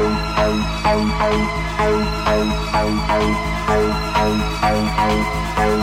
Thank you.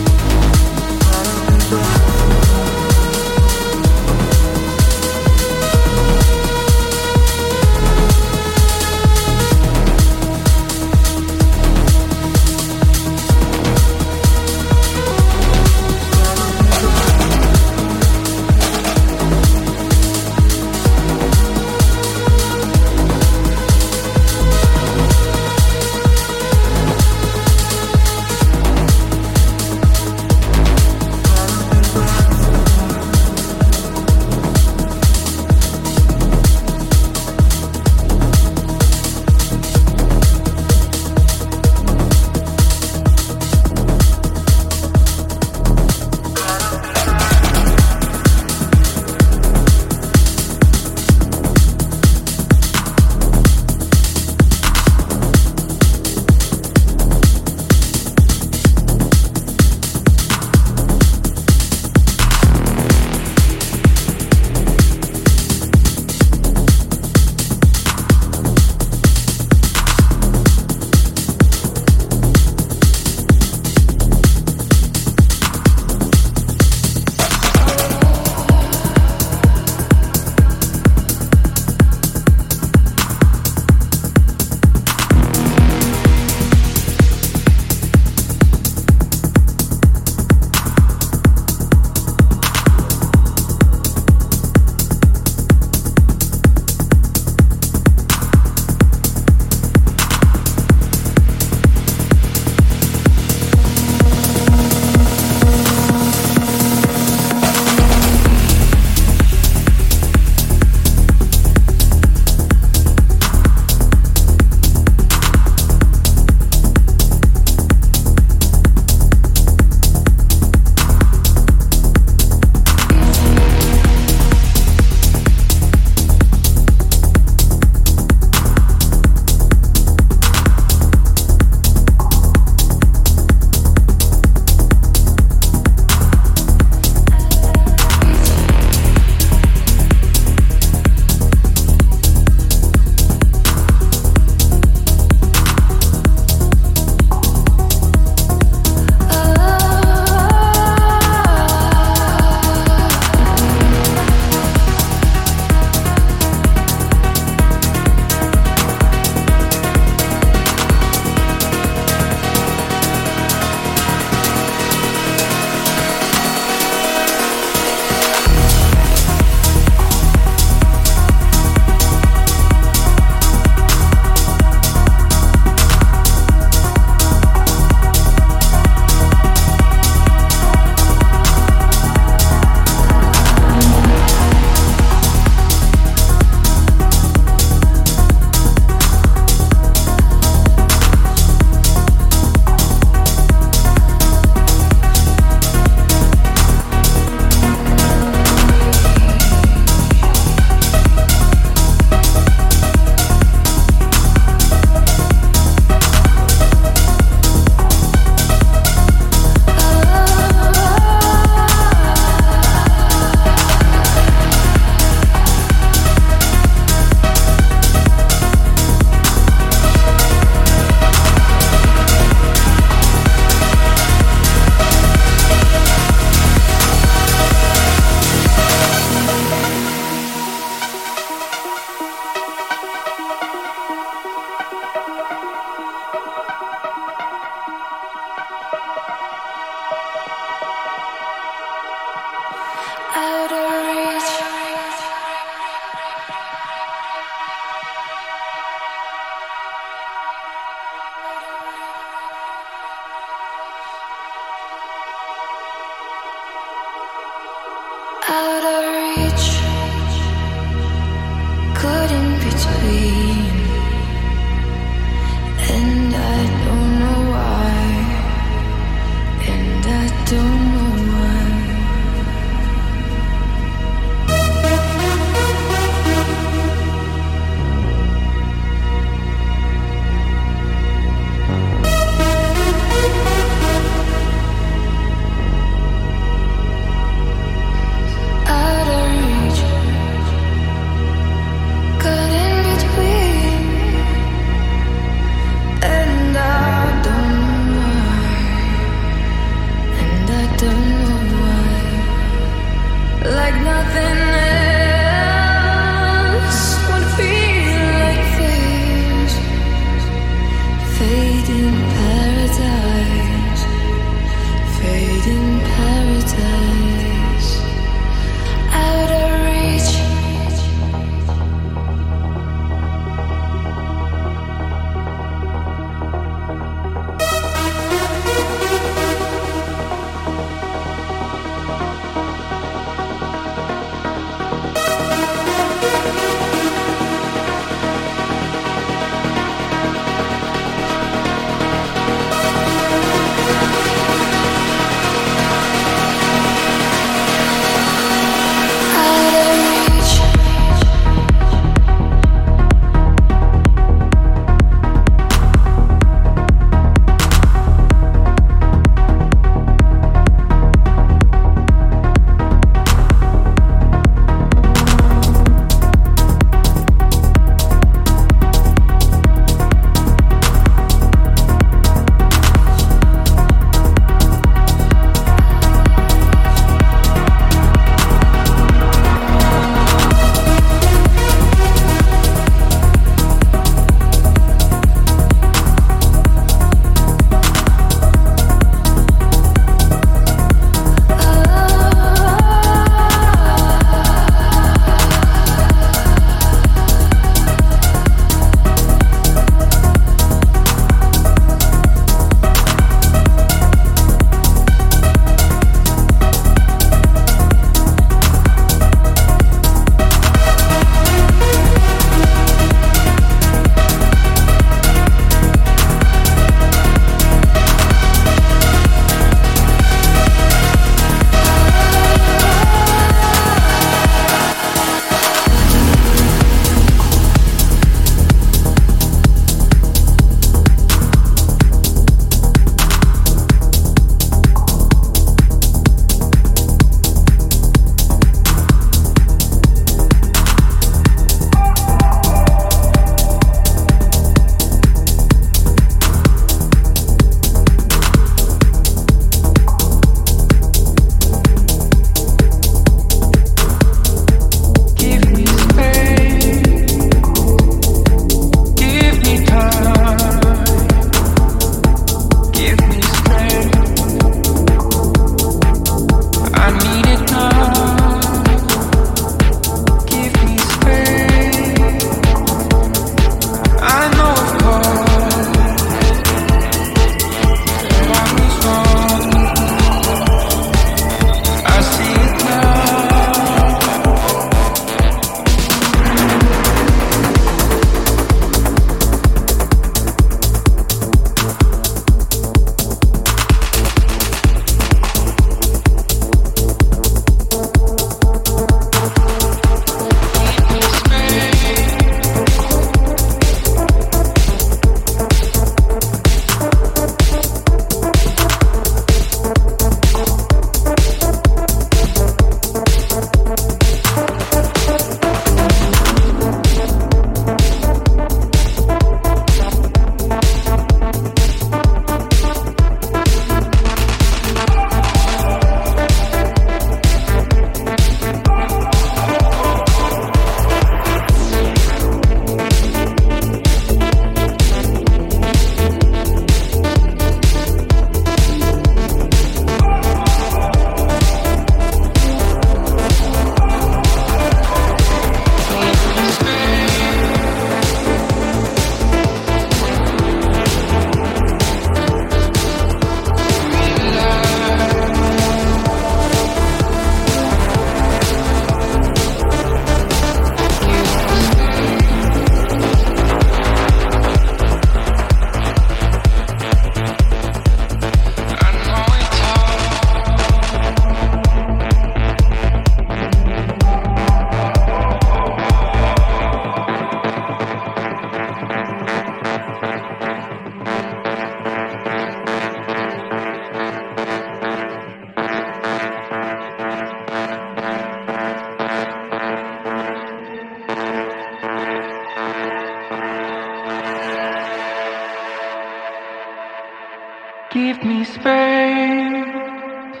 space.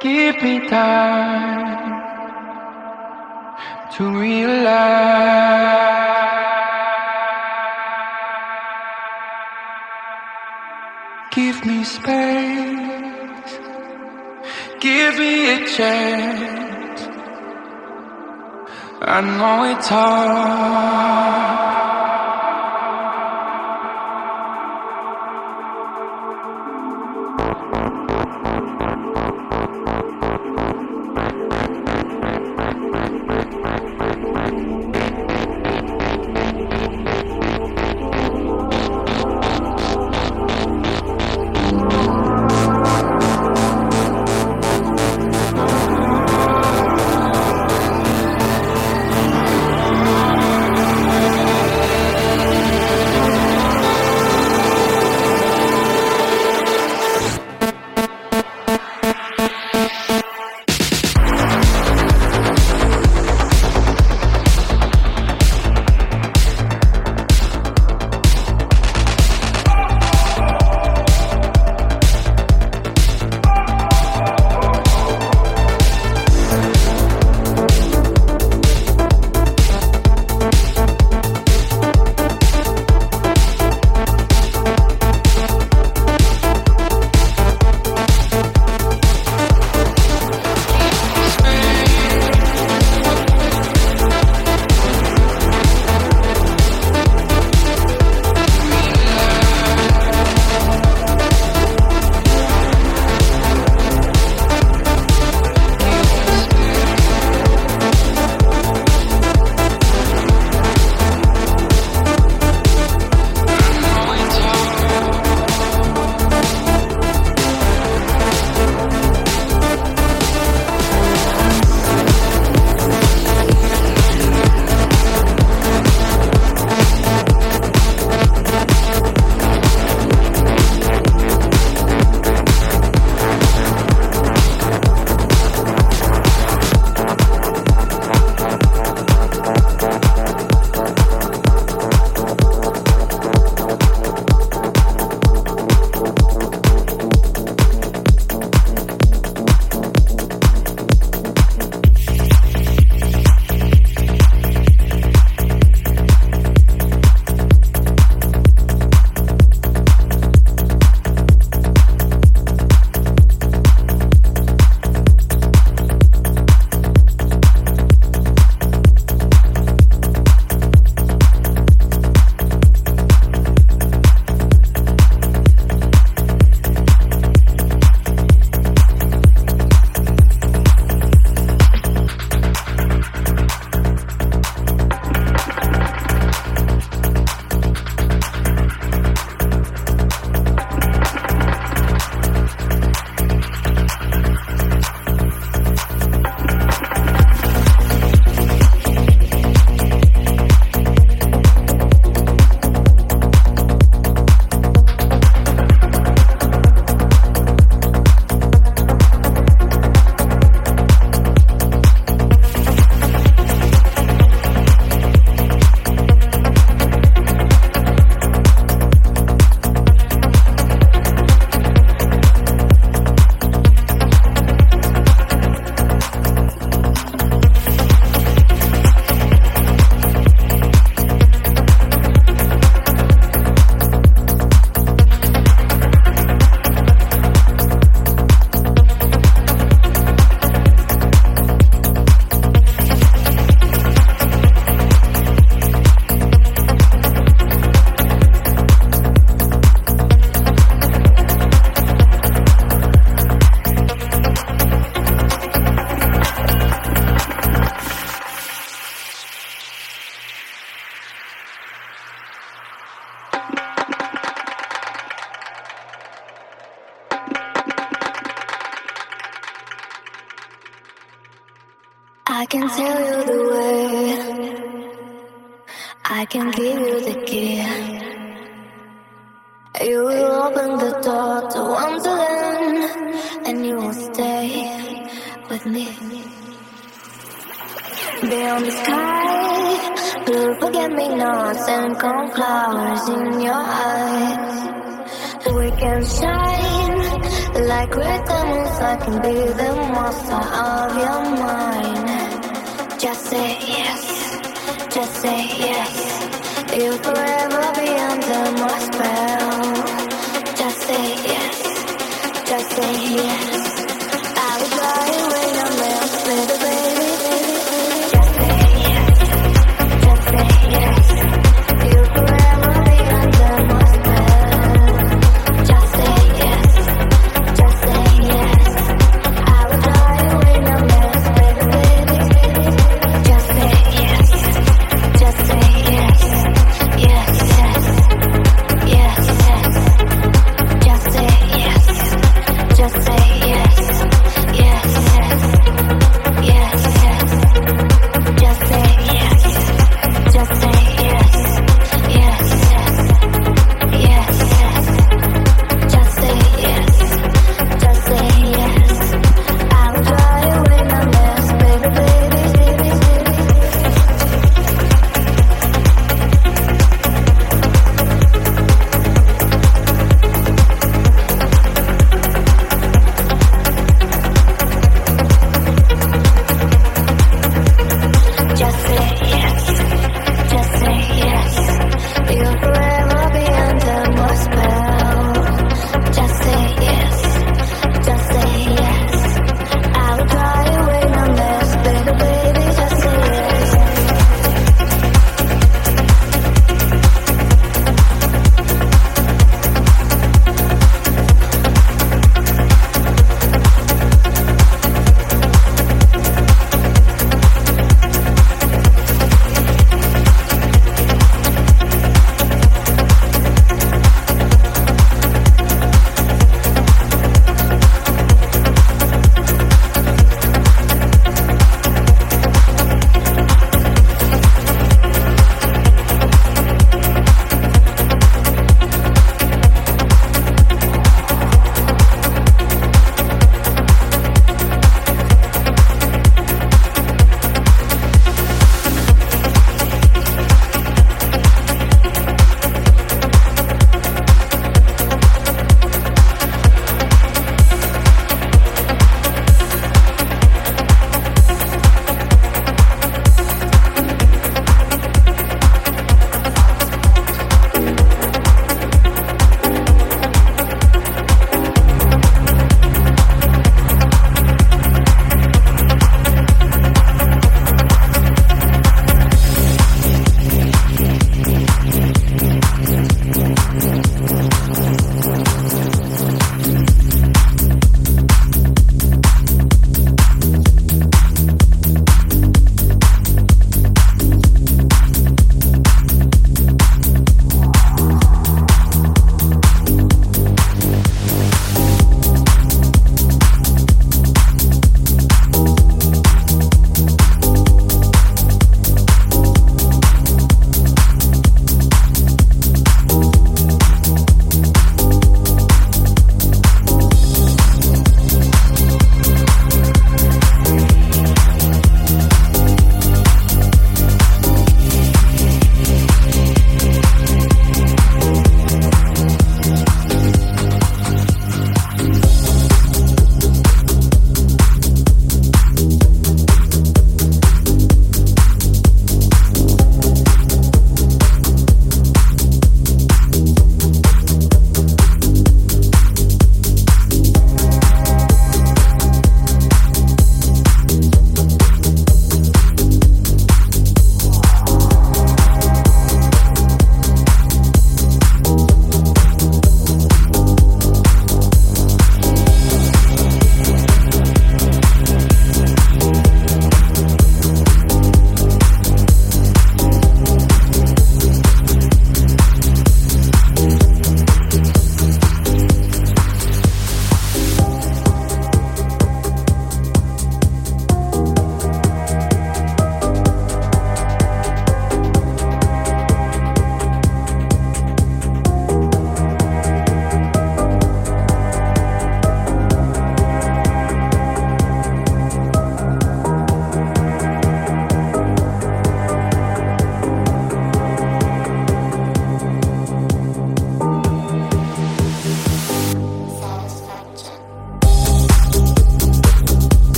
Give me time.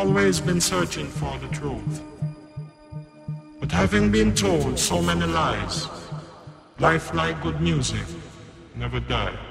Always been searching for the truth. But having been told so many lies, life like good music never died.